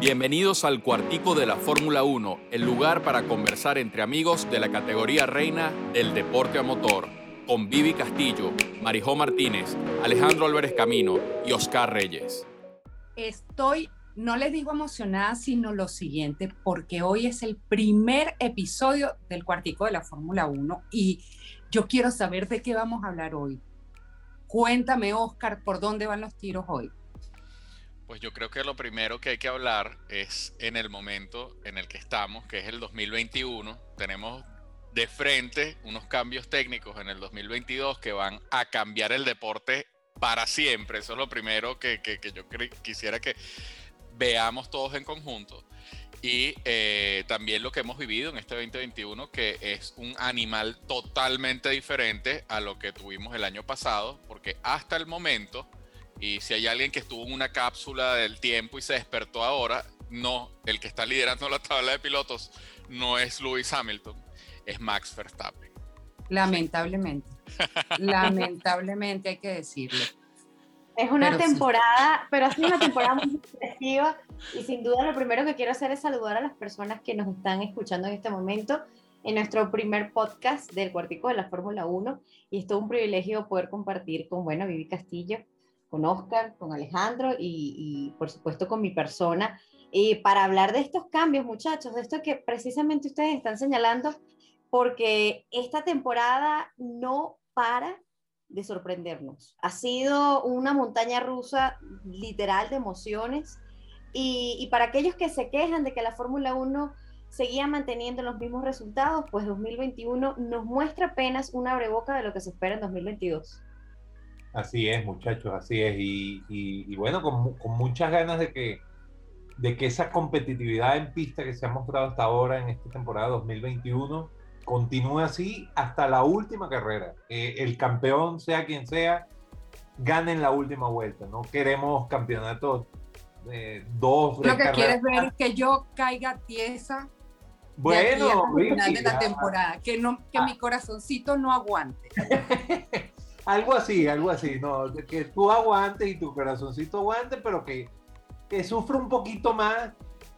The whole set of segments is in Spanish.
Bienvenidos al cuartico de la Fórmula 1, el lugar para conversar entre amigos de la categoría reina del deporte a motor, con Vivi Castillo, Marijó Martínez, Alejandro Álvarez Camino y Oscar Reyes. Estoy, no les digo emocionada, sino lo siguiente, porque hoy es el primer episodio del cuartico de la Fórmula 1 y yo quiero saber de qué vamos a hablar hoy. Cuéntame, Oscar, por dónde van los tiros hoy. Pues yo creo que lo primero que hay que hablar es en el momento en el que estamos, que es el 2021. Tenemos de frente unos cambios técnicos en el 2022 que van a cambiar el deporte para siempre. Eso es lo primero que, yo quisiera que veamos todos en conjunto. Y eh, también lo que hemos vivido en este 2021, que es un animal totalmente diferente a lo que tuvimos el año pasado, porque hasta el momento y si hay alguien que estuvo en una cápsula del tiempo y se despertó ahora, no, el que está liderando la tabla de pilotos no es Lewis Hamilton, es Max Verstappen. Lamentablemente. Lamentablemente hay que decirlo. Es una temporada, pero ha sido una temporada muy expresiva y sin duda lo primero que quiero hacer es saludar a las personas que nos están escuchando en este momento en nuestro primer podcast del Cuartico de la Fórmula 1 y es todo un privilegio poder compartir con, bueno, Vivi Castillo, con Oscar, con Alejandro y, por supuesto con mi persona, y para hablar de estos cambios, muchachos, de esto que precisamente ustedes están señalando, porque esta temporada no para de sorprendernos. Ha sido una montaña rusa literal de emociones y, y para aquellos que se quejan de que la Fórmula 1 seguía manteniendo los mismos resultados, pues 2021 nos muestra apenas una abreboca de lo que se espera en 2022. Así es, muchachos, así es. Y, bueno, con, muchas ganas de que, de que esa competitividad en pista que se ha mostrado hasta ahora en esta temporada 2021 continúe así hasta la última carrera. el campeón, sea quien sea, gane en la última vuelta. No queremos campeonatos de dos. Lo que quieres ver es que yo caiga tiesa. Bueno, final de la temporada, que, no, que mi corazoncito no aguante. algo así, algo así, no, que tú aguantes y tu corazoncito aguante, pero que, que sufra un poquito más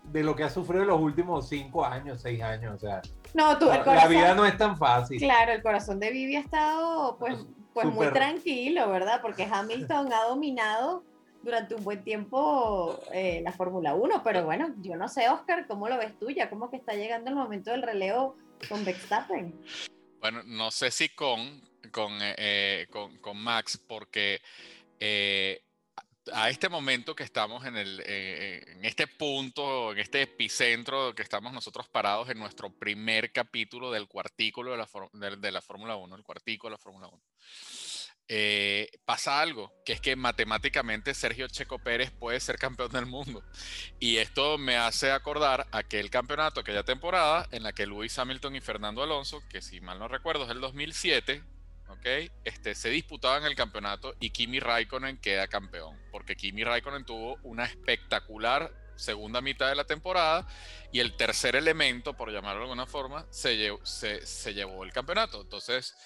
de lo que ha sufrido en los últimos cinco años, seis años, o sea. No, tú, la vida no es tan fácil. Claro, el corazón de Vivi ha estado pues, pues muy tranquilo, ¿verdad? Porque Hamilton ha dominado durante un buen tiempo eh, la Fórmula 1, pero bueno, yo no sé, Oscar, ¿cómo lo ves tú? Ya como que está llegando el momento del relevo con Verstappen. Bueno, no sé si con, con, eh, eh, con, con Max, porque eh, a este momento que estamos en, el, en este punto, en este epicentro que estamos nosotros parados en nuestro primer capítulo del cuartículo de la, de la Fórmula 1, el cuartículo de la Fórmula 1. Eh, pasa algo, que es que matemáticamente Sergio Checo Pérez puede ser campeón del mundo. Y esto me hace acordar aquel campeonato, aquella temporada en la que Luis Hamilton y Fernando Alonso, que si mal no recuerdo es el 2007, ¿ok? Este, se disputaban el campeonato y Kimi Raikkonen queda campeón, porque Kimi Raikkonen tuvo una espectacular segunda mitad de la temporada y el tercer elemento, por llamarlo de alguna forma, se se, se llevó el campeonato. Entonces,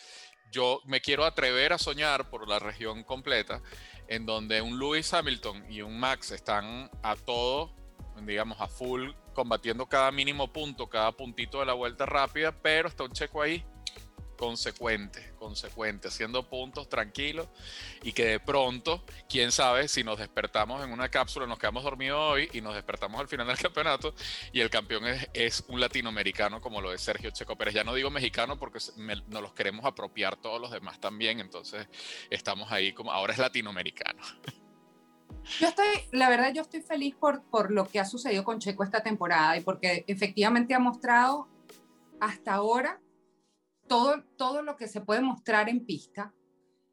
yo me quiero atrever a soñar por la región completa, en donde un Lewis Hamilton y un Max están a todo, digamos, a full, combatiendo cada mínimo punto, cada puntito de la vuelta rápida, pero está un checo ahí consecuente, consecuente, haciendo puntos tranquilos y que de pronto, quién sabe, si nos despertamos en una cápsula, nos quedamos dormidos hoy y nos despertamos al final del campeonato y el campeón es, un latinoamericano como lo es Sergio Checo Pérez. Ya no digo mexicano porque nos los queremos apropiar todos los demás también, entonces estamos ahí como ahora es latinoamericano. Yo estoy, la verdad, yo estoy feliz por, por lo que ha sucedido con Checo esta temporada y porque efectivamente ha mostrado hasta ahora todo, todo lo que se puede mostrar en pista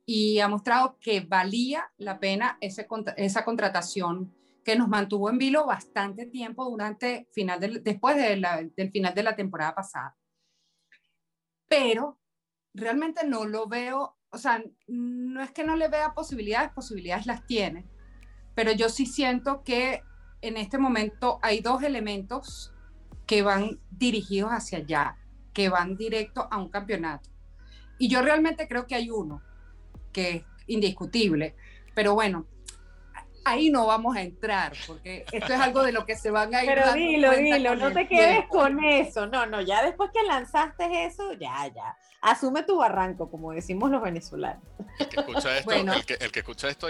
y ha mostrado que valía la pena esa contratación que nos mantuvo en vilo bastante tiempo durante final del, después del final de la temporada pasada. Pero realmente no lo veo, o sea, no es que no le vea posibilidades, posibilidades las tiene, pero yo sí siento que en este momento hay dos elementos que van dirigidos hacia allá que van directo a un campeonato. Y yo realmente creo que hay uno que es indiscutible, pero bueno, ahí no vamos a entrar, porque esto es algo de lo que se van a ir. Pero dilo, dilo, no te quedes con eso. No, no, ya después que lanzaste eso, ya, ya. Asume tu barranco, como decimos los venezolanos. El que escucha esto, el, que, el que escucha esto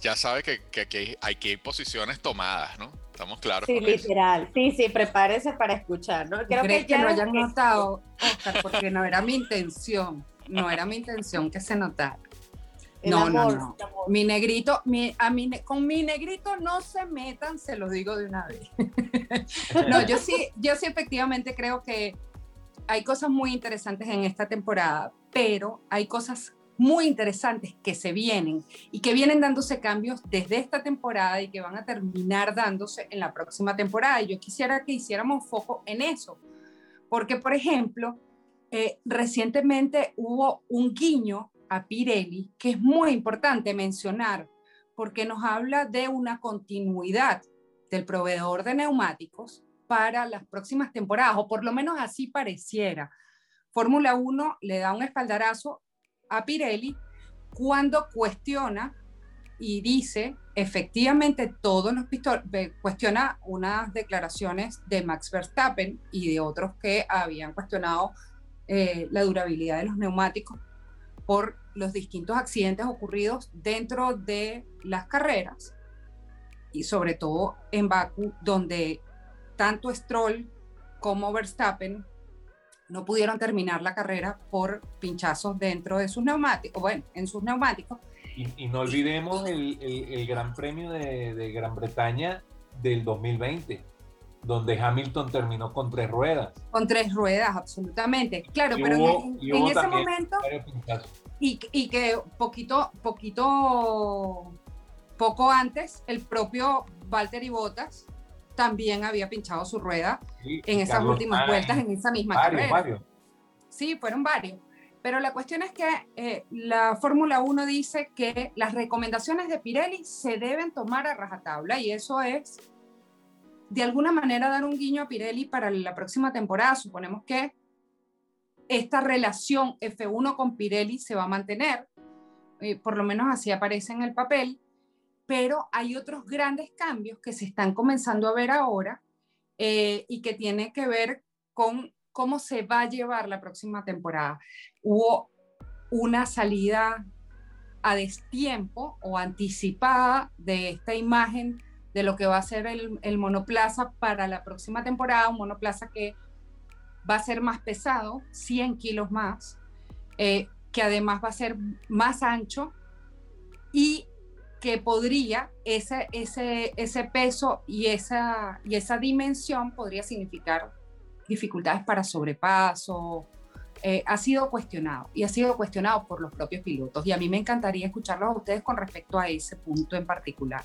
ya sabe que, que, hay, que ir posiciones tomadas, ¿no? Estamos claros. Sí, literal. Sí, sí, prepárese para escuchar, ¿no? Creo que, ya lo hayan notado, Oscar, porque no era mi intención. No era mi intención que se notara no, no, no. Mi negrito, mi, a mi, con mi negrito no se metan, se los digo de una vez. no, yo sí, yo sí efectivamente creo que hay cosas muy interesantes en esta temporada, pero hay cosas muy interesantes que se vienen y que vienen dándose cambios desde esta temporada y que van a terminar dándose en la próxima temporada. Y yo quisiera que hiciéramos foco en eso, porque, por ejemplo, eh, recientemente hubo un guiño a Pirelli, que es muy importante mencionar, porque nos habla de una continuidad del proveedor de neumáticos para las próximas temporadas, o por lo menos así pareciera. Fórmula 1 le da un espaldarazo a Pirelli cuando cuestiona y dice, efectivamente, todos los cuestiona unas declaraciones de Max Verstappen y de otros que habían cuestionado eh, la durabilidad de los neumáticos por los distintos accidentes ocurridos dentro de las carreras y sobre todo en Baku, donde tanto Stroll como Verstappen no pudieron terminar la carrera por pinchazos dentro de sus neumáticos, bueno, en sus neumáticos. Y, no olvidemos el, el, Gran Premio de, de, Gran Bretaña del 2020, donde Hamilton terminó con tres ruedas. Con tres ruedas, absolutamente. Claro, pero en, en ese momento y, que poquito, poquito, poco antes, el propio Valtteri Bottas también había pinchado su rueda en esas últimas vueltas, en esa misma carrera. Sí, fueron varios. Pero la cuestión es que eh, la Fórmula 1 dice que las recomendaciones de Pirelli se deben tomar a rajatabla y eso es de alguna manera dar un guiño a Pirelli para la próxima temporada. Suponemos que esta relación F1 con Pirelli se va a mantener, eh, por lo menos así aparece en el papel, pero hay otros grandes cambios que se están comenzando a ver ahora eh, y que tiene que ver con cómo se va a llevar la próxima temporada. Hubo una salida a destiempo o anticipada de esta imagen de lo que va a ser el, el monoplaza para la próxima temporada, un monoplaza que va a ser más pesado, 100 kilos más, eh, que además va a ser más ancho y que podría, ese, ese, ese peso y esa, y esa dimensión podría significar dificultades para sobrepaso. Eh, ha sido cuestionado y ha sido cuestionado por los propios pilotos y a mí me encantaría escucharlos a ustedes con respecto a ese punto en particular.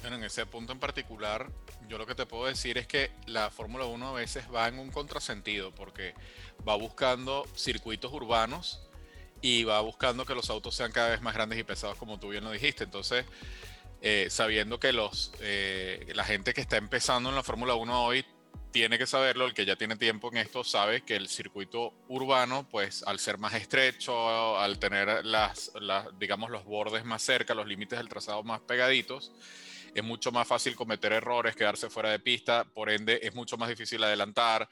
Bueno, en ese punto en particular, yo lo que te puedo decir es que la Fórmula 1 a veces va en un contrasentido porque va buscando circuitos urbanos y va buscando que los autos sean cada vez más grandes y pesados, como tú bien lo dijiste. Entonces, eh, sabiendo que los, eh, la gente que está empezando en la Fórmula 1 hoy tiene que saberlo, el que ya tiene tiempo en esto sabe que el circuito urbano, pues al ser más estrecho, al tener las, las digamos, los bordes más cerca, los límites del trazado más pegaditos, es mucho más fácil cometer errores, quedarse fuera de pista, por ende es mucho más difícil adelantar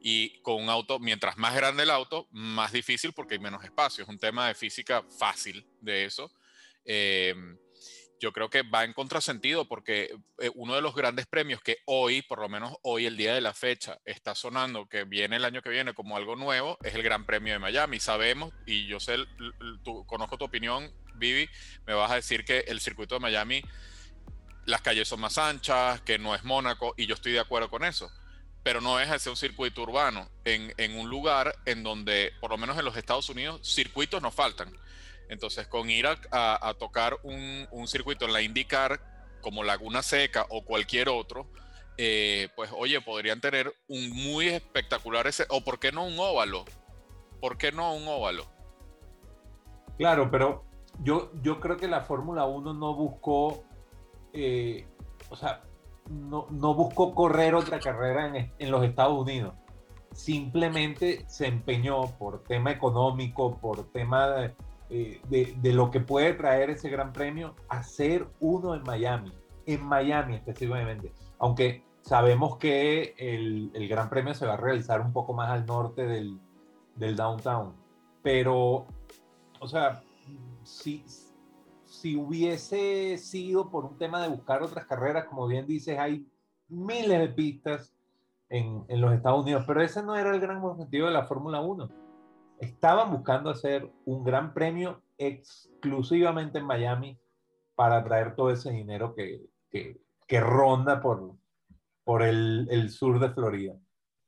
y con un auto, mientras más grande el auto, más difícil porque hay menos espacio. Es un tema de física fácil de eso. Eh, yo creo que va en contrasentido porque eh, uno de los grandes premios que hoy, por lo menos hoy, el día de la fecha, está sonando, que viene el año que viene como algo nuevo, es el Gran Premio de Miami. Sabemos, y yo sé, tú, conozco tu opinión, Vivi, me vas a decir que el circuito de Miami las calles son más anchas, que no es Mónaco, y yo estoy de acuerdo con eso. Pero no es ser un circuito urbano en, en, un lugar en donde, por lo menos en los Estados Unidos, circuitos no faltan. Entonces, con ir a, a, tocar un, un, circuito en la IndyCar, como Laguna Seca o cualquier otro, eh, pues oye, podrían tener un muy espectacular ese, o por qué no un óvalo, ¿por qué no un óvalo? Claro, pero yo, yo creo que la Fórmula 1 no buscó eh, o sea, no, no, buscó correr otra carrera en, en, los Estados Unidos. Simplemente se empeñó por tema económico, por tema eh, de, de, lo que puede traer ese gran premio, hacer uno en Miami, en Miami específicamente. Aunque sabemos que el, el gran premio se va a realizar un poco más al norte del, del downtown. Pero, o sea, si, si hubiese sido por un tema de buscar otras carreras, como bien dices, hay miles de pistas en, en los Estados Unidos, pero ese no era el gran objetivo de la Fórmula 1. Estaban buscando hacer un gran premio exclusivamente en Miami para traer todo ese dinero que, que, que ronda por, por el, el, sur de Florida.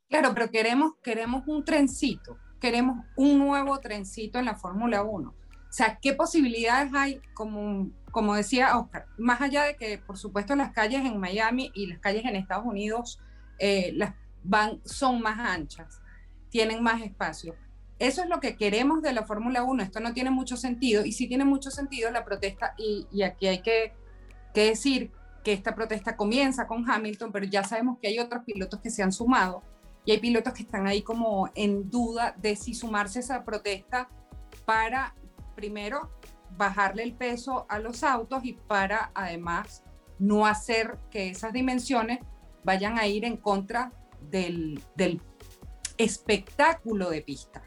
Claro, pero queremos, queremos un trencito, queremos un nuevo trencito en la Fórmula 1. O sea, ¿qué posibilidades hay, como, como decía Oscar, más allá de que, por supuesto, las calles en Miami y las calles en Estados Unidos eh, las van, son más anchas, tienen más espacio? Eso es lo que queremos de la Fórmula 1. Esto no tiene mucho sentido y sí tiene mucho sentido la protesta y, y aquí hay que, que decir que esta protesta comienza con Hamilton, pero ya sabemos que hay otros pilotos que se han sumado y hay pilotos que están ahí como en duda de si sumarse a esa protesta para, primero, bajarle el peso a los autos y para, además, no hacer que esas dimensiones vayan a ir en contra del, del espectáculo de pista.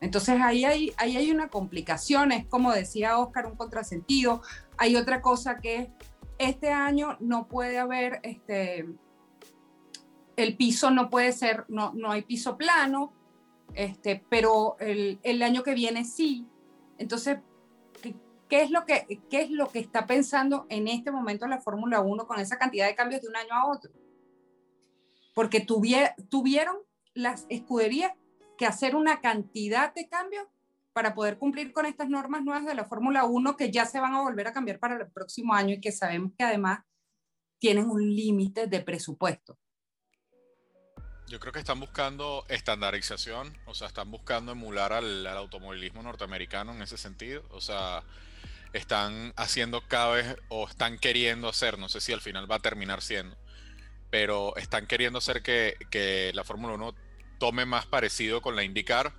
Entonces ahí hay, ahí hay una complicación, es como decía Oscar, un contrasentido. Hay otra cosa que este año no puede haber, este, el piso no puede ser, no, no hay piso plano, este, pero el, el año que viene sí. Entonces, ¿qué, ¿qué, es lo que, ¿qué es lo que está pensando en este momento la Fórmula 1 con esa cantidad de cambios de un año a otro? Porque tuvieron las escuderías que hacer una cantidad de cambios para poder cumplir con estas normas nuevas de la Fórmula 1 que ya se van a volver a cambiar para el próximo año y que sabemos que además tienen un límite de presupuesto. Yo creo que están buscando estandarización, o sea, están buscando emular al, automovilismo norteamericano en ese sentido, o sea, están haciendo cada vez o están queriendo hacer, no sé si al final va a terminar siendo, pero están queriendo hacer que, que la Fórmula 1 tome más parecido con la IndyCar,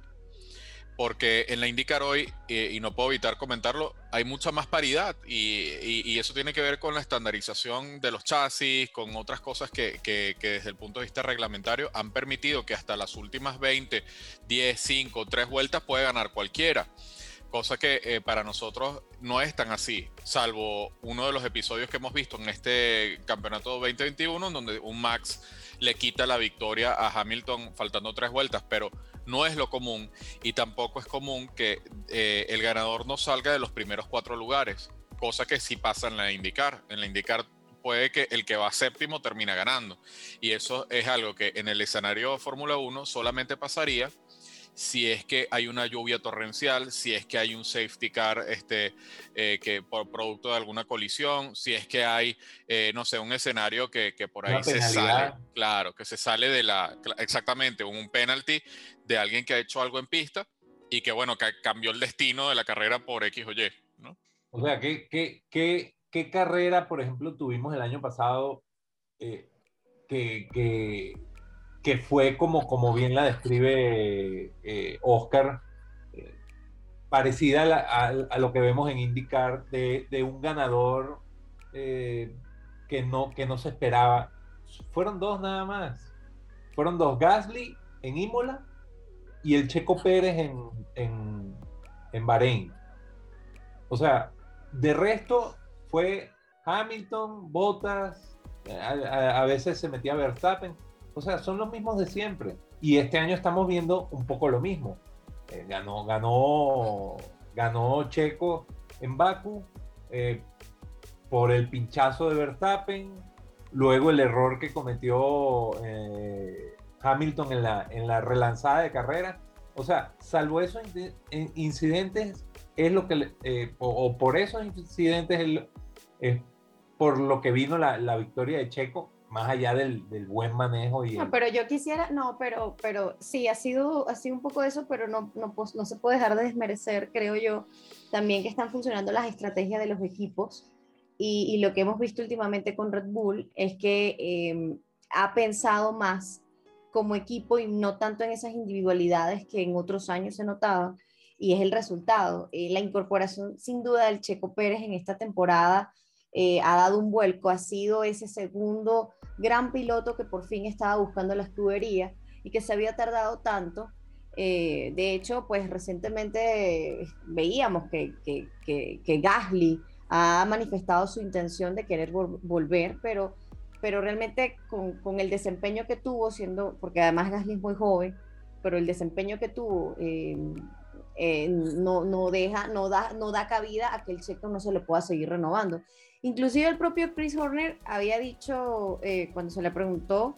porque en la IndyCar hoy, eh, y no puedo evitar comentarlo, hay mucha más paridad y, eso tiene que ver con la estandarización de los chasis, con otras cosas que, desde el punto de vista reglamentario han permitido que hasta las últimas 20, 10, 5, 3 vueltas puede ganar cualquiera. Cosa que eh, para nosotros no es tan así, salvo uno de los episodios que hemos visto en este campeonato 2021, donde un Max le quita la victoria a Hamilton faltando tres vueltas, pero no es lo común y tampoco es común que eh, el ganador no salga de los primeros cuatro lugares, cosa que sí pasa en la IndyCar. En la IndyCar puede que el que va séptimo termina ganando y eso es algo que en el escenario Fórmula 1 solamente pasaría si es que hay una lluvia torrencial, si es que hay un safety car este, eh, que por producto de alguna colisión, si es que hay, eh, no sé, un escenario que, que por ahí una se penalidad. sale, claro, que se sale de la, exactamente, un penalty de alguien que ha hecho algo en pista y que, bueno, que cambió el destino de la carrera por X o Y, ¿no? O sea, ¿qué, qué, qué, qué carrera, por ejemplo, tuvimos el año pasado eh, que, que que fue como, como bien la describe eh, Oscar, eh, parecida a, lo que vemos en IndyCar de, de un ganador eh, que, no, que no se esperaba. Fueron dos nada más. Fueron dos, Gasly en Imola y el Checo Pérez en, en, en Bahrein. O sea, de resto fue Hamilton, Bottas, a, a veces se metía Verstappen o sea, son los mismos de siempre. Y este año estamos viendo un poco lo mismo. Eh, ganó, ganó, ganó Checo en Baku eh, por el pinchazo de Verstappen. Luego el error que cometió eh, Hamilton en la, en la relanzada de carrera. O sea, salvo esos incidentes, es lo que, o, o, por esos incidentes es, es por lo que vino la, la victoria de Checo más allá del, del buen manejo. Y no, el... pero yo quisiera, no, pero, pero sí, ha sido, ha sido un poco eso, pero no, no, no se puede dejar de desmerecer, creo yo, también que están funcionando las estrategias de los equipos. Y, y lo que hemos visto últimamente con Red Bull es que eh, ha pensado más como equipo y no tanto en esas individualidades que en otros años se notaban. y es el resultado. Eh, la incorporación sin duda del Checo Pérez en esta temporada eh, ha dado un vuelco, ha sido ese segundo gran piloto que por fin estaba buscando la escudería y que se había tardado tanto. Eh, de hecho, pues recientemente veíamos que, que, que, Gasly ha manifestado su intención de querer volver, pero, pero realmente con, con, el desempeño que tuvo, siendo, porque además Gasly es muy joven, pero el desempeño que tuvo eh, eh, no, no, deja, no da, no da cabida a que el checo no se le pueda seguir renovando. Inclusive el propio Chris Horner había dicho, eh, cuando se le preguntó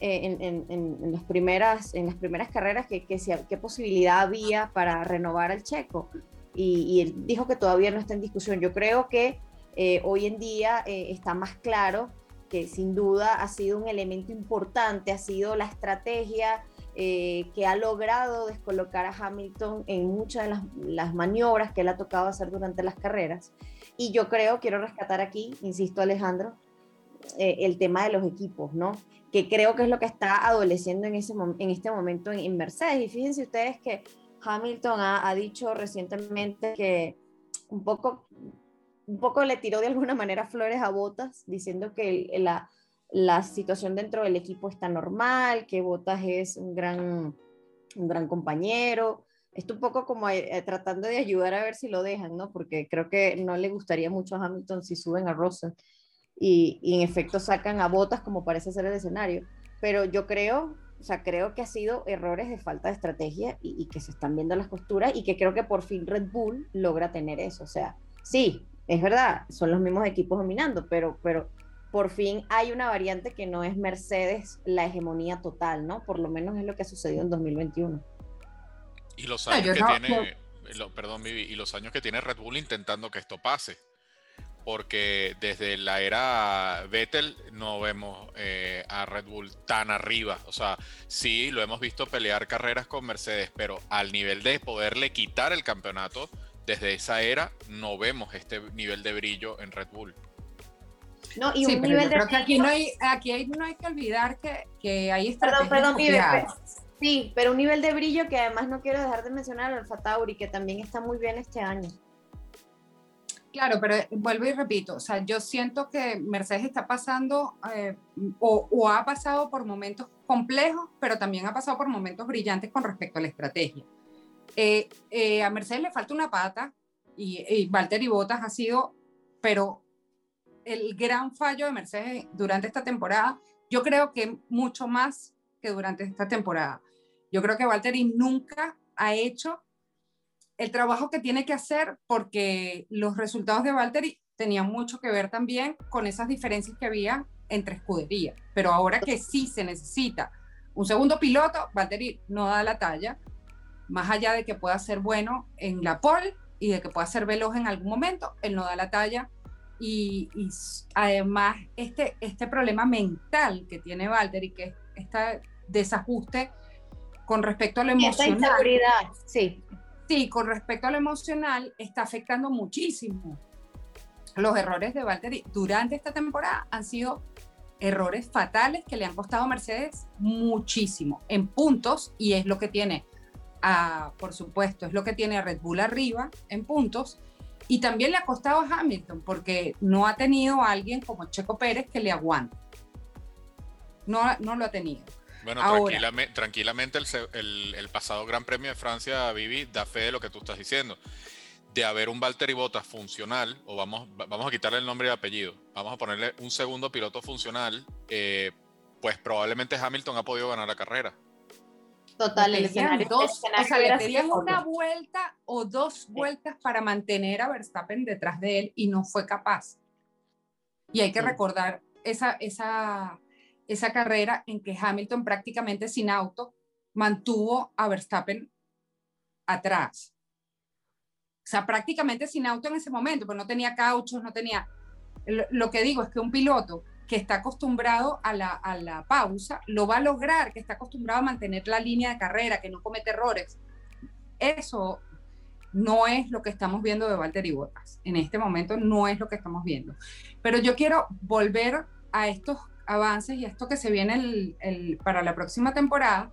en, en, las primeras, en las primeras carreras que, qué posibilidad había para renovar al checo. Y, él dijo que todavía no está en discusión. Yo creo que hoy en día está más claro que sin duda ha sido un elemento importante, ha sido la estrategia eh, que ha logrado descolocar a Hamilton en muchas de las, maniobras que él ha tocado hacer durante las carreras. Y yo creo, quiero rescatar aquí, insisto Alejandro, eh, el tema de los equipos, ¿no? Que creo que es lo que está adoleciendo en, ese, en este momento en, Mercedes. Y fíjense ustedes que Hamilton ha, ha dicho recientemente que un poco, un poco le tiró de alguna manera flores a botas, diciendo que la, la situación dentro del equipo está normal, que Botas es un gran, un gran compañero. Esto un poco como eh, tratando de ayudar a ver si lo dejan, ¿no? Porque creo que no le gustaría mucho a Hamilton si suben a Russell y, y en efecto sacan a Botas como parece ser el escenario. Pero yo creo, o sea, creo que ha sido errores de falta de estrategia y, y, que se están viendo las costuras y que creo que por fin Red Bull logra tener eso. O sea, sí, es verdad, son los mismos equipos dominando, pero, pero por fin hay una variante que no es Mercedes la hegemonía total, ¿no? Por lo menos es lo que ha sucedido en 2021. Y los años que tiene, perdón, y los años que tiene Red Bull intentando que esto pase. Porque desde la era Vettel no vemos eh, a Red Bull tan arriba. O sea, sí, lo hemos visto pelear carreras con Mercedes, pero al nivel de poderle quitar el campeonato, desde esa era no vemos este nivel de brillo en Red Bull. No, y un nivel de... que aquí no hay, aquí no hay que olvidar que, que hay estrategias Perdón, perdón, sí, pero un nivel de brillo que además no quiero dejar de mencionar al Alfa Tauri, que también está muy bien este año. Claro, pero vuelvo y repito, o sea, yo siento que Mercedes está pasando eh, o, o, ha pasado por momentos complejos, pero también ha pasado por momentos brillantes con respecto a la estrategia. Eh, eh, a Mercedes le falta una pata y, y Valtteri Bottas ha sido, pero el gran fallo de Mercedes durante esta temporada, yo creo que mucho más que durante esta temporada. Yo creo que Valtteri nunca ha hecho el trabajo que tiene que hacer porque los resultados de Valtteri tenían mucho que ver también con esas diferencias que había entre escuderías. Pero ahora que sí se necesita un segundo piloto, Valtteri no da la talla, más allá de que pueda ser bueno en la pole y de que pueda ser veloz en algún momento, él no da la talla y, además este, este problema mental que tiene Walter y que es este desajuste con respecto a lo emocional. sí. Sí, con respecto a lo emocional está afectando muchísimo. Los errores de Valtteri durante esta temporada han sido errores fatales que le han costado a Mercedes muchísimo en puntos y es lo que tiene, a, por supuesto, es lo que tiene a Red Bull arriba en puntos y también le ha costado a Hamilton porque no ha tenido a alguien como Checo Pérez que le aguante. No, no lo ha tenido. Bueno, tranquilamente, el, pasado Gran Premio de Francia, Vivi, da fe de lo que tú estás diciendo. De haber un Valtteri Bottas funcional, o vamos, vamos a quitarle el nombre y apellido, vamos a ponerle un segundo piloto funcional, eh, pues probablemente Hamilton ha podido ganar la carrera. Total, el escenario, dos, o sea, le pedían una vuelta o dos vueltas para mantener a Verstappen detrás de él y no fue capaz. Y hay que recordar esa, esa, esa carrera en que Hamilton prácticamente sin auto mantuvo a Verstappen atrás. O sea, prácticamente sin auto en ese momento, pues no tenía cauchos, no tenía... Lo que digo es que un piloto que está acostumbrado a la, a la, pausa, lo va a lograr, que está acostumbrado a mantener la línea de carrera, que no comete errores. Eso no es lo que estamos viendo de Valtteri Bottas. En este momento no es lo que estamos viendo. Pero yo quiero volver a estos avances y esto que se viene el, para la próxima temporada,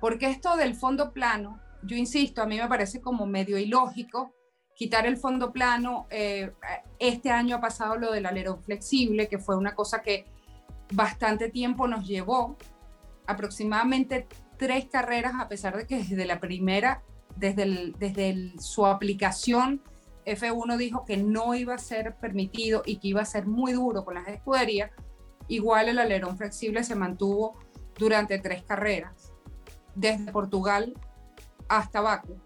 porque esto del fondo plano yo insisto, a mí me parece como medio ilógico quitar el fondo plano. Eh, este año ha pasado lo del alerón flexible, que fue una cosa que bastante tiempo nos llevó, aproximadamente tres carreras, a pesar de que desde la primera, desde, desde su aplicación, F1 dijo que no iba a ser permitido y que iba a ser muy duro con las escuderías, igual el alerón flexible se mantuvo durante tres carreras, desde Portugal hasta Baku.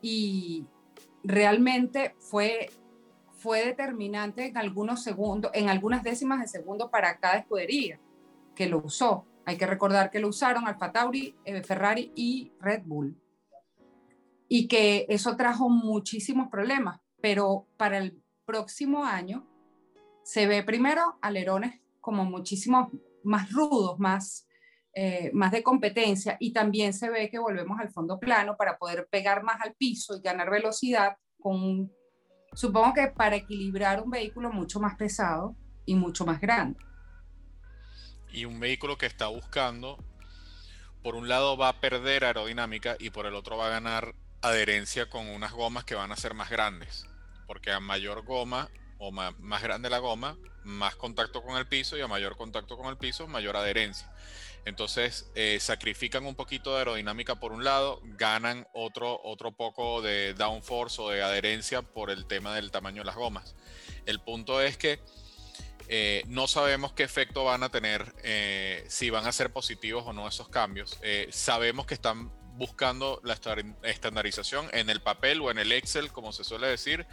Y realmente fue, fue determinante en algunos segundos, en algunas décimas de segundo para cada escudería que lo usó. Hay que recordar que lo usaron Alfa Tauri, eh, Ferrari y Red Bull. Y que eso trajo muchísimos problemas, pero para el próximo año se ve primero alerones como muchísimos más rudos, más, eh, más de competencia y también se ve que volvemos al fondo plano para poder pegar más al piso y ganar velocidad con, supongo que para equilibrar un vehículo mucho más pesado y mucho más grande. Y un vehículo que está buscando, por un lado va a perder aerodinámica y por el otro va a ganar adherencia con unas gomas que van a ser más grandes, porque a mayor goma más grande la goma, más contacto con el piso y a mayor contacto con el piso, mayor adherencia. Entonces eh, sacrifican un poquito de aerodinámica por un lado, ganan otro, otro poco de downforce o de adherencia por el tema del tamaño de las gomas. El punto es que eh, no sabemos qué efecto van a tener, eh, si van a ser positivos o no esos cambios. sabemos que están buscando la estandarización en el papel o en el Excel, como se suele decir.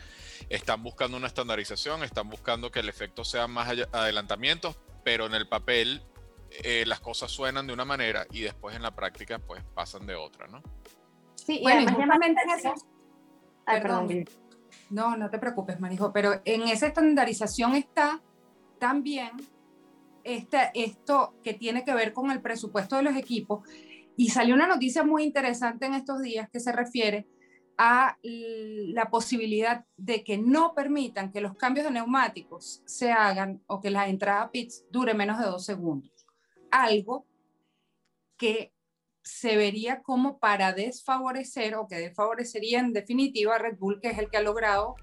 Están buscando una estandarización, están buscando que el efecto sea más adelantamientos, pero en el papel eh, las cosas suenan de una manera y después en la práctica pues pasan de otra, ¿no? Sí, y bueno, eso. perdón. No, no te preocupes, Marijo, pero en esa estandarización está también este, esto que tiene que ver con el presupuesto de los equipos y salió una noticia muy interesante en estos días que se refiere a la posibilidad de que no permitan que los cambios de neumáticos se hagan o que la entrada a pits dure menos de dos segundos. Algo que se vería como para desfavorecer o que desfavorecería en definitiva a Red Bull, que es el que ha logrado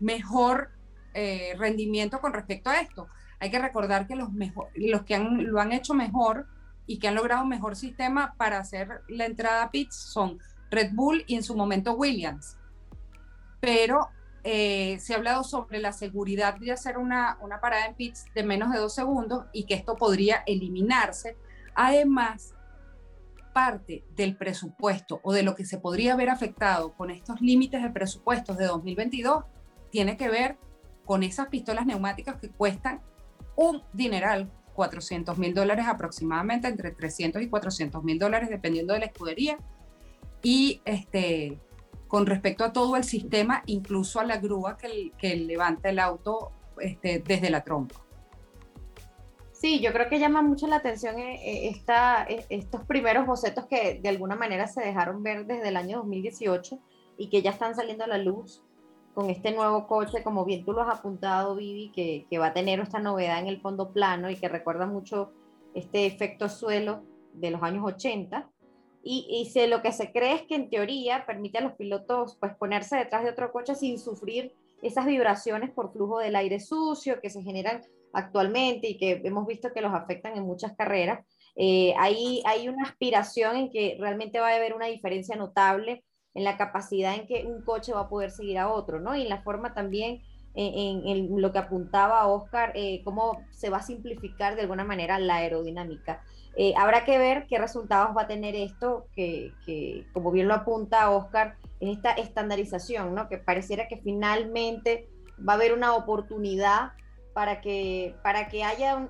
mejor eh, rendimiento con respecto a esto. Hay que recordar que los, mejor, los que lo han hecho mejor y que han logrado un mejor sistema para hacer la entrada a pits son Red Bull y en su momento Williams. Pero eh, se ha hablado sobre la seguridad de hacer una, una parada en pits de menos de dos segundos y que esto podría eliminarse. Además, parte del presupuesto o de lo que se podría haber afectado con estos límites de presupuestos de 2022 tiene que ver con esas pistolas neumáticas que cuestan un dineral 400 mil dólares aproximadamente, entre 300 y 400 mil dólares dependiendo de la escudería. Y este, con respecto a todo el sistema, incluso a la grúa que, que levanta el auto este, desde la trompa. Sí, yo creo que llama mucho la atención eh, eh, esta, eh, estos primeros bocetos que de alguna manera se dejaron ver desde el año 2018 y que ya están saliendo a la luz con este nuevo coche, como bien tú lo has apuntado, Vivi, que, va a tener esta novedad en el fondo plano y que recuerda mucho este efecto suelo de los años 80. Y, y se, lo que se cree es que en teoría permite a los pilotos pues, ponerse detrás de otro coche sin sufrir esas vibraciones por flujo del aire sucio que se generan actualmente y que hemos visto que los afectan en muchas carreras. Eh, hay, hay una aspiración en que realmente va a haber una diferencia notable en la capacidad en que un coche va a poder seguir a otro, ¿no? Y en la forma también, en, lo que apuntaba Oscar, eh, cómo se va a simplificar de alguna manera la aerodinámica. Eh, habrá que ver qué resultados va a tener esto, que, que, como bien lo apunta Oscar, en esta estandarización, ¿no? Que pareciera que finalmente va a haber una oportunidad para que, para que haya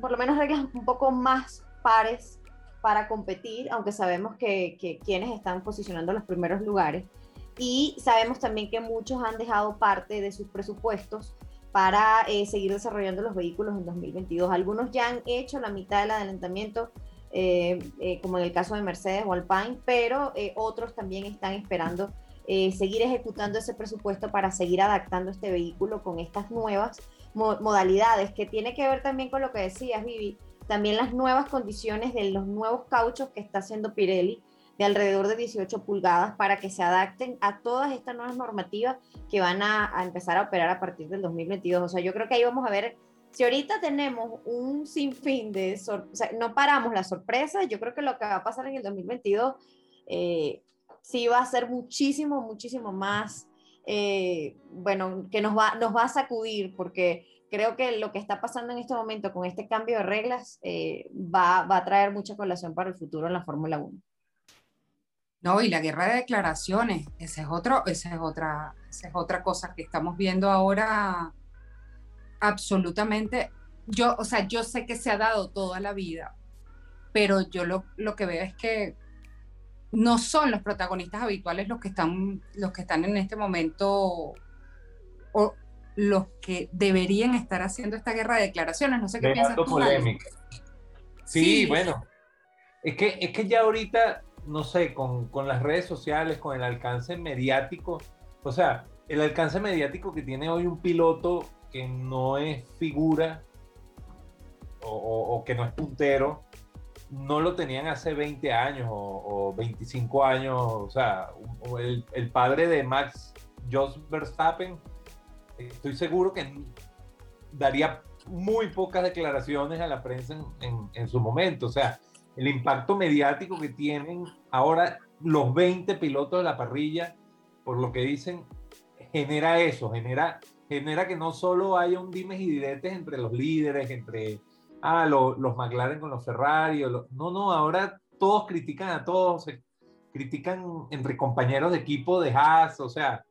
por lo menos reglas un poco más pares para competir, aunque sabemos que, quienes están posicionando los primeros lugares. Y sabemos también que muchos han dejado parte de sus presupuestos para eh, seguir desarrollando los vehículos en 2022. Algunos ya han hecho la mitad del adelantamiento, eh, eh, como en el caso de Mercedes o Alpine, pero otros también están esperando seguir ejecutando ese presupuesto para seguir adaptando este vehículo con estas nuevas modalidades, que tiene que ver también con lo que decías, Vivi, también las nuevas condiciones de los nuevos cauchos que está haciendo Pirelli de alrededor de 18 pulgadas para que se adapten a todas estas nuevas normativas que van a, empezar a operar a partir del 2022. O sea, yo creo que ahí vamos a ver, si ahorita tenemos un sinfín de, o sea, no paramos la sorpresa, yo creo que lo que va a pasar en el 2022 eh, sí va a ser muchísimo, muchísimo más, eh, bueno, que nos va, nos va a sacudir porque creo que lo que está pasando en este momento con este cambio de reglas eh, va, a traer mucha colación para el futuro en la Fórmula 1. No, y la guerra de declaraciones, esa es, otro, esa es, otra, esa es otra cosa que estamos viendo ahora absolutamente. Yo, o sea, yo sé que se ha dado toda la vida, pero yo lo, lo que veo es que no son los protagonistas habituales los que están, los que están en este momento o los que deberían estar haciendo esta guerra de declaraciones. No sé qué piensas tú. Sí, sí, bueno. Es que, es que ya ahorita no sé, con, las redes sociales, con el alcance mediático, o sea, el alcance mediático que tiene hoy un piloto que no es figura o, que no es puntero, no lo tenían hace 20 años o, 25 años, o sea, el, padre de Max Jos Verstappen, estoy seguro que daría muy pocas declaraciones a la prensa en, su momento, o sea, el impacto mediático que tienen ahora los 20 pilotos de la parrilla, por lo que dicen, genera eso, genera, genera que no solo haya un dimes y diretes entre los líderes, entre ah, los McLaren con los Ferrari, no, no, ahora todos critican a todos, critican entre compañeros de equipo de Haas, o sea,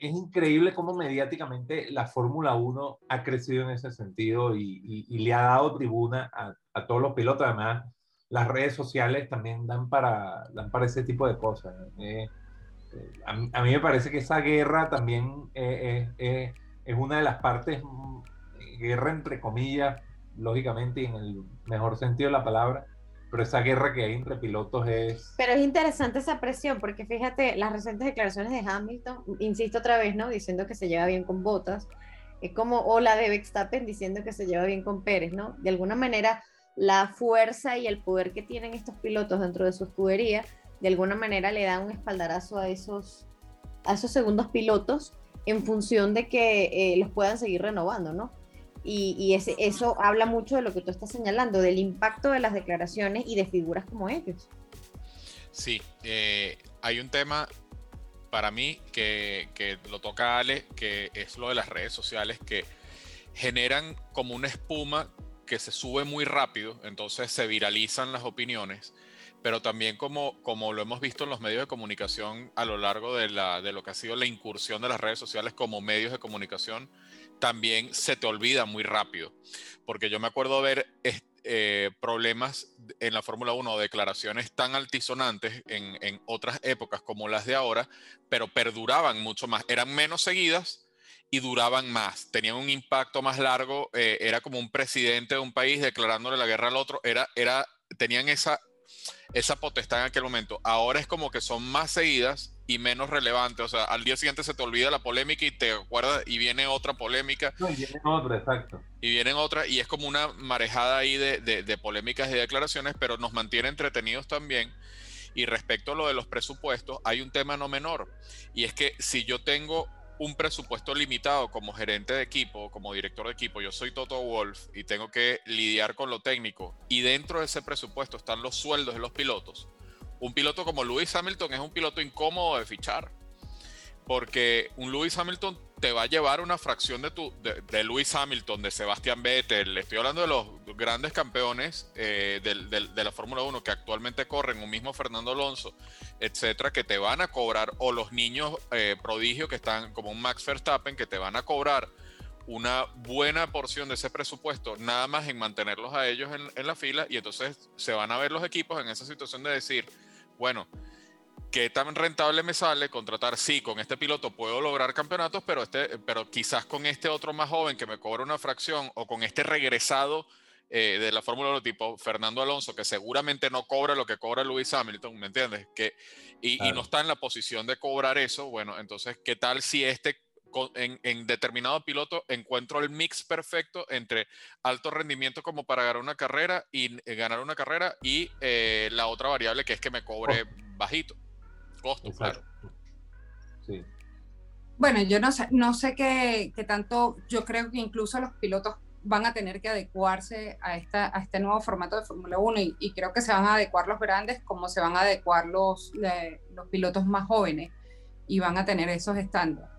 es increíble cómo mediáticamente la Fórmula 1 ha crecido en ese sentido y, le ha dado tribuna a, todos los pilotos. Además, las redes sociales también dan para, dan para ese tipo de cosas. Eh, eh, a, mí, me parece que esa guerra también eh, es una de las partes, mm, guerra entre comillas, lógicamente, y en el mejor sentido de la palabra, pero esa guerra que hay entre pilotos es... Pero es interesante esa presión, porque fíjate, las recientes declaraciones de Hamilton, insisto otra vez, ¿no? Diciendo que se lleva bien con Bottas, es como, o la de Verstappen diciendo que se lleva bien con Pérez, ¿no? De alguna manera, la fuerza y el poder que tienen estos pilotos dentro de su escudería, de alguna manera le da un espaldarazo a esos, a esos segundos pilotos en función de que eh, los puedan seguir renovando, ¿no? Y, ese, eso habla mucho de lo que tú estás señalando, del impacto de las declaraciones y de figuras como ellos. Sí, eh, hay un tema para mí que, que, lo toca Ale, que es lo de las redes sociales, que generan como una espuma que se sube muy rápido, entonces se viralizan las opiniones, pero también como, como lo hemos visto en los medios de comunicación a lo largo de, la, de lo que ha sido la incursión de las redes sociales como medios de comunicación, también se te olvida muy rápido. Porque yo me acuerdo ver eh, problemas en la Fórmula 1, declaraciones tan altisonantes en, otras épocas como las de ahora, pero perduraban mucho más, eran menos seguidas y duraban más, tenían un impacto más largo, eh, era como un presidente de un país declarándole la guerra al otro, era, era, tenían esa, esa potestad en aquel momento. Ahora es como que son más seguidas y menos relevante. O sea, al día siguiente se te olvida la polémica y te acuerdas y viene otra polémica. y viene otra, exacto. Y vienen otra y es como una marejada ahí de, de, polémicas y declaraciones, pero nos mantiene entretenidos también. Y respecto a lo de los presupuestos, hay un tema no menor. Y es que si yo tengo un presupuesto limitado como gerente de equipo, como director de equipo, yo soy Toto Wolf y tengo que lidiar con lo técnico y dentro de ese presupuesto están los sueldos de los pilotos, un piloto como Lewis Hamilton es un piloto incómodo de fichar. Porque un Lewis Hamilton te va a llevar una fracción de, tu, de, Lewis Hamilton, de Sebastian Vettel. Estoy hablando de los grandes campeones eh, de, la Fórmula 1 que actualmente corren, un mismo Fernando Alonso, etcétera, que te van a cobrar, o los niños eh, prodigios que están como un Max Verstappen, que te van a cobrar una buena porción de ese presupuesto, nada más en mantenerlos a ellos en, en la fila, y entonces se van a ver los equipos en esa situación de decir, bueno, ¿qué tan rentable me sale contratar? Sí, con este piloto puedo lograr campeonatos, pero, este, pero quizás con este otro más joven que me cobra una fracción o con este regresado eh, de la Fórmula 1 tipo Fernando Alonso, que seguramente no cobra lo que cobra Lewis Hamilton, ¿me entiendes? Que, y, no está en la posición de cobrar eso, bueno, entonces, ¿qué tal si este en, determinado piloto encuentro el mix perfecto entre alto rendimiento como para ganar una carrera y eh, ganar una carrera y eh, la otra variable que es que me cobre bajito. Costo, claro. Sí. Bueno, yo no sé, no sé qué, tanto, yo creo que incluso los pilotos van a tener que adecuarse a, esta, a este nuevo formato de Fórmula 1 y, creo que se van a adecuar los grandes como se van a adecuar los, los pilotos más jóvenes y van a tener esos estándares.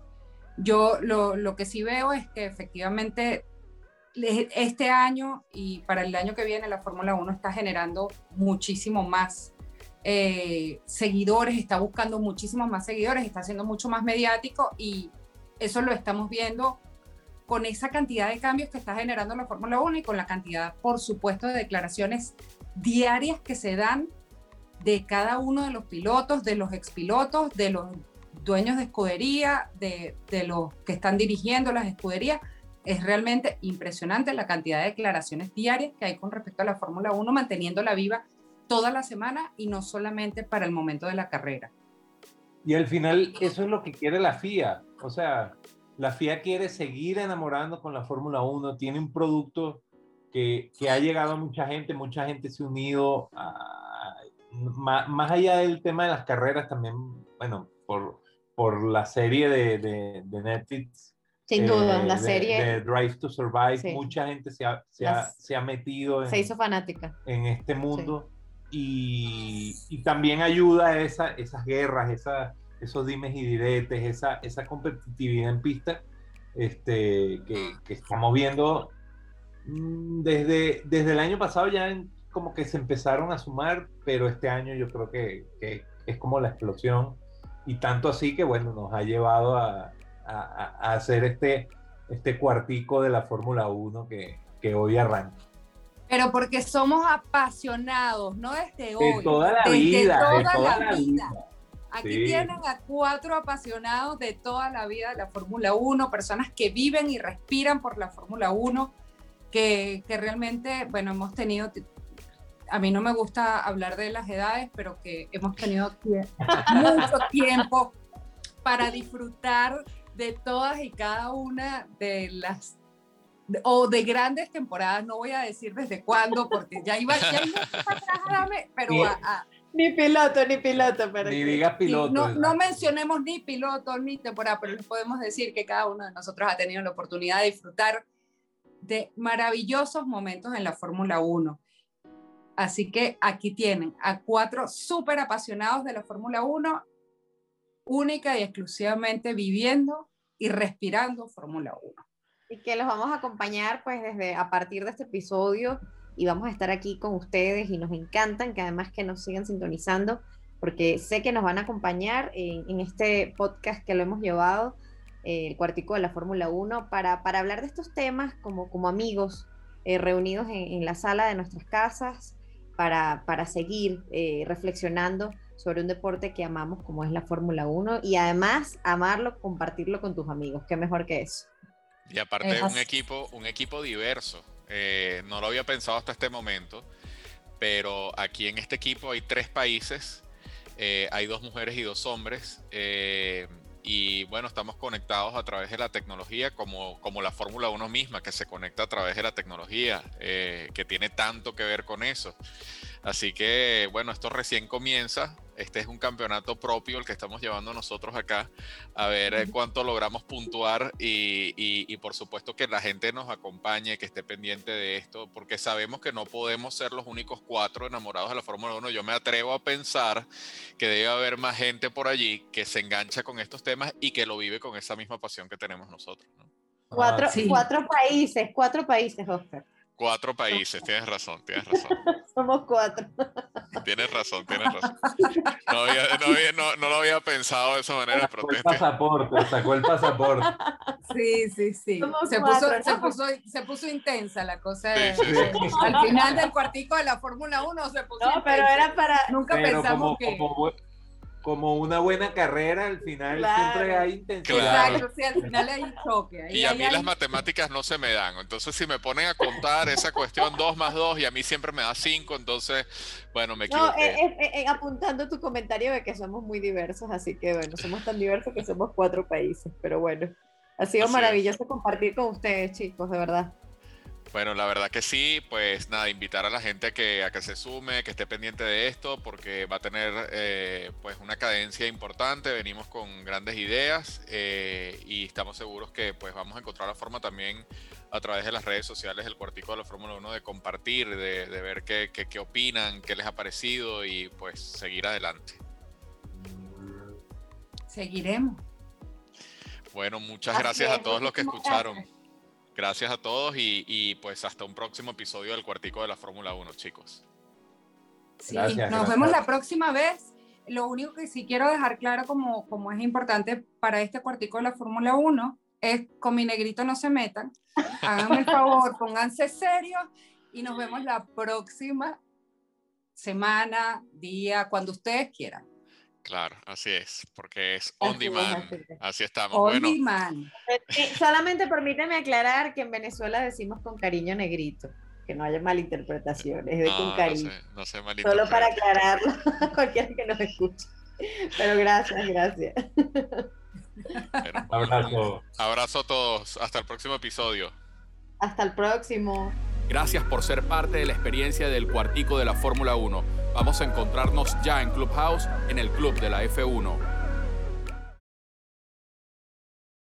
Yo lo, lo, que sí veo es que efectivamente este año y para el año que viene la Fórmula 1 está generando muchísimo más eh, seguidores, está buscando muchísimos más seguidores, está siendo mucho más mediático y eso lo estamos viendo con esa cantidad de cambios que está generando la Fórmula 1 y con la cantidad, por supuesto, de declaraciones diarias que se dan de cada uno de los pilotos, de los expilotos, de los dueños de escudería, de, de los que están dirigiendo las escuderías. Es realmente impresionante la cantidad de declaraciones diarias que hay con respecto a la Fórmula 1, manteniéndola viva toda la semana y no solamente para el momento de la carrera. Y al final eso es lo que quiere la FIA. O sea, la FIA quiere seguir enamorando con la Fórmula 1, tiene un producto que, que, ha llegado a mucha gente, mucha gente se ha unido, a, más, más, allá del tema de las carreras también, bueno, por, por la serie de, de, de Netflix. Sin duda, la eh, serie. De Drive to Survive, mucha gente se ha, se, ha, se ha metido en, se hizo fanática. en este mundo y, y, también ayuda a esa, esas guerras, esa, esos dimes y diretes, esa, esa competitividad en pista este, que, que estamos viendo mm, desde, desde el año pasado ya como que se empezaron a sumar, pero este año yo creo que, que es como la explosión y tanto así que, bueno, nos ha llevado a, a, hacer este, este cuartico de la Fórmula 1 que, que, hoy arranca. Pero porque somos apasionados, no desde hoy. De toda la vida. de toda la, vida. Aquí tienen a cuatro apasionados de toda la vida de la Fórmula 1, personas que viven y respiran por la Fórmula 1, que, que, realmente, bueno, hemos tenido a mí no me gusta hablar de las edades, pero que hemos tenido mucho tiempo para disfrutar de todas y cada una de las o de grandes temporadas, no voy a decir desde cuándo, porque ya iba, ya iba a pero ni piloto, ni piloto. Pero ni digas piloto. No, no, mencionemos ni piloto ni temporada, pero les podemos decir que cada uno de nosotros ha tenido la oportunidad de disfrutar de maravillosos momentos en la Fórmula 1. Así que aquí tienen a cuatro súper apasionados de la Fórmula 1, única y exclusivamente viviendo y respirando Fórmula 1. Que los vamos a acompañar pues desde a partir de este episodio y vamos a estar aquí con ustedes y nos encantan que además que nos sigan sintonizando porque sé que nos van a acompañar en, este podcast que lo hemos llevado, eh, el cuartico de la Fórmula 1, para, para hablar de estos temas como, como amigos eh, reunidos en, en, la sala de nuestras casas, para, para seguir eh, reflexionando sobre un deporte que amamos como es la Fórmula 1 y además amarlo, compartirlo con tus amigos. ¿Qué mejor que eso? Y aparte de un equipo, un equipo diverso. Eh, no lo había pensado hasta este momento, pero aquí en este equipo hay tres países, eh, hay dos mujeres y dos hombres y bueno, estamos conectados a través de la tecnología, como, como la Fórmula 1 misma, que se conecta a través de la tecnología, eh, que tiene tanto que ver con eso. Así que bueno, esto recién comienza. Este es un campeonato propio el que estamos llevando nosotros acá, a ver eh, cuánto logramos puntuar y, y, por supuesto que la gente nos acompañe, que esté pendiente de esto, porque sabemos que no podemos ser los únicos cuatro enamorados de la Fórmula 1. Yo me atrevo a pensar que debe haber más gente por allí que se engancha con estos temas y que lo vive con esa misma pasión que tenemos nosotros. Cuatro, ah, cuatro países, cuatro países, Oscar. Cuatro países, tienes razón, tienes razón. Somos cuatro. Tienes razón, tienes razón. No, había, no, había, no, no, lo había pensado de esa manera, sacó el pasaporte, sacó el pasaporte. Sí, sí, sí. Se puso, se, puso, se puso, intensa la cosa. Sí, sí, sí. Al final del cuartico de la Fórmula 1 se puso No, intensa. pero era para... Nunca pero pensamos como, que... Como como una buena carrera, al final siempre hay intensidad. Exacto, sí, al final hay choque. y a mí las matemáticas no se me dan. Entonces, si me ponen a contar esa cuestión 2 más 2 y a mí siempre me da 5, entonces, bueno, me equivoqué. No, eh, eh, eh, apuntando tu comentario de que somos muy diversos, así que bueno, somos tan diversos que somos cuatro países, pero bueno. Ha sido maravilloso compartir con ustedes, chicos, de verdad. Bueno, la verdad que sí, pues nada, invitar a la gente a que, a que se sume, que esté pendiente de esto, porque va a tener eh, pues una cadencia importante, venimos con grandes ideas eh, y estamos seguros que pues vamos a encontrar la forma también a través de las redes sociales del Cuartico de la Fórmula 1 de compartir, de, de ver qué, qué, qué opinan, qué les ha parecido y pues seguir adelante. Seguiremos. Bueno, muchas gracias a todos los que escucharon. Gracias a todos y, pues hasta un próximo episodio del Cuartico de la Fórmula 1, chicos. Sí, nos vemos la próxima vez. Lo único que sí quiero dejar claro como, como es importante para este Cuartico de la Fórmula 1 es con mi negrito no se metan. Háganme el favor, pónganse serios y nos vemos la próxima semana, día, cuando ustedes quieran. Claro, así es, porque es on demand. Así estamos. On demand. Eh, solamente permíteme aclarar que en Venezuela decimos con cariño negrito, que no haya malinterpretaciones, es de con cariño. No sé, Solo para aclararlo a cualquiera que nos escuche. Pero gracias, gracias. abrazo. Abrazo a todos. Hasta el próximo episodio. Hasta el próximo. Gracias por ser parte de la experiencia del cuartico de la Fórmula 1. Vamos a encontrarnos ya en Clubhouse en el Club de la F1.